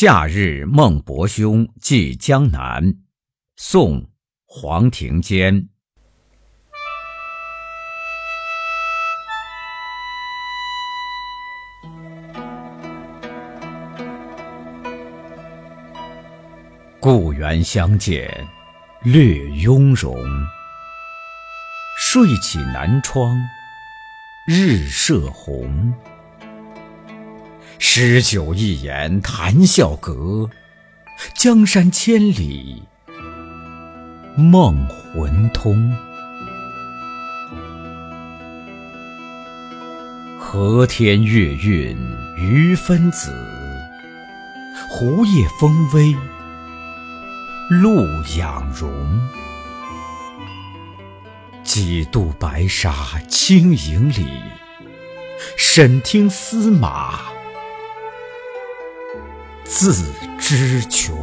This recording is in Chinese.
夏日孟伯兄寄江南，宋·黄庭坚。故园相见，略雍容。睡起南窗，日射红。诗酒一言谈笑隔，江山千里梦魂通。和天月韵余分子，湖夜风微露养容。几度白沙轻盈里，审听司马。自知穷。